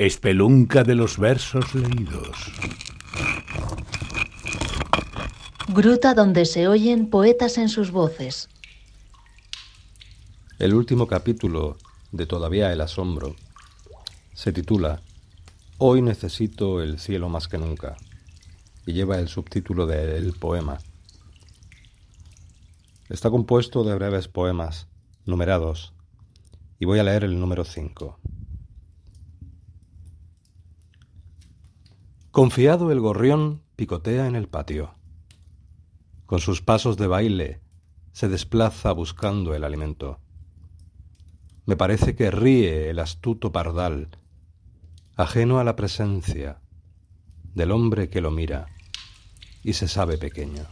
Espelunca de los versos leídos. Gruta donde se oyen poetas en sus voces. El último capítulo de Todavía el Asombro se titula Hoy necesito el cielo más que nunca y lleva el subtítulo del poema. Está compuesto de breves poemas numerados y voy a leer el número 5. Confiado el gorrión picotea en el patio. Con sus pasos de baile se desplaza buscando el alimento. Me parece que ríe el astuto pardal, ajeno a la presencia del hombre que lo mira y se sabe pequeño.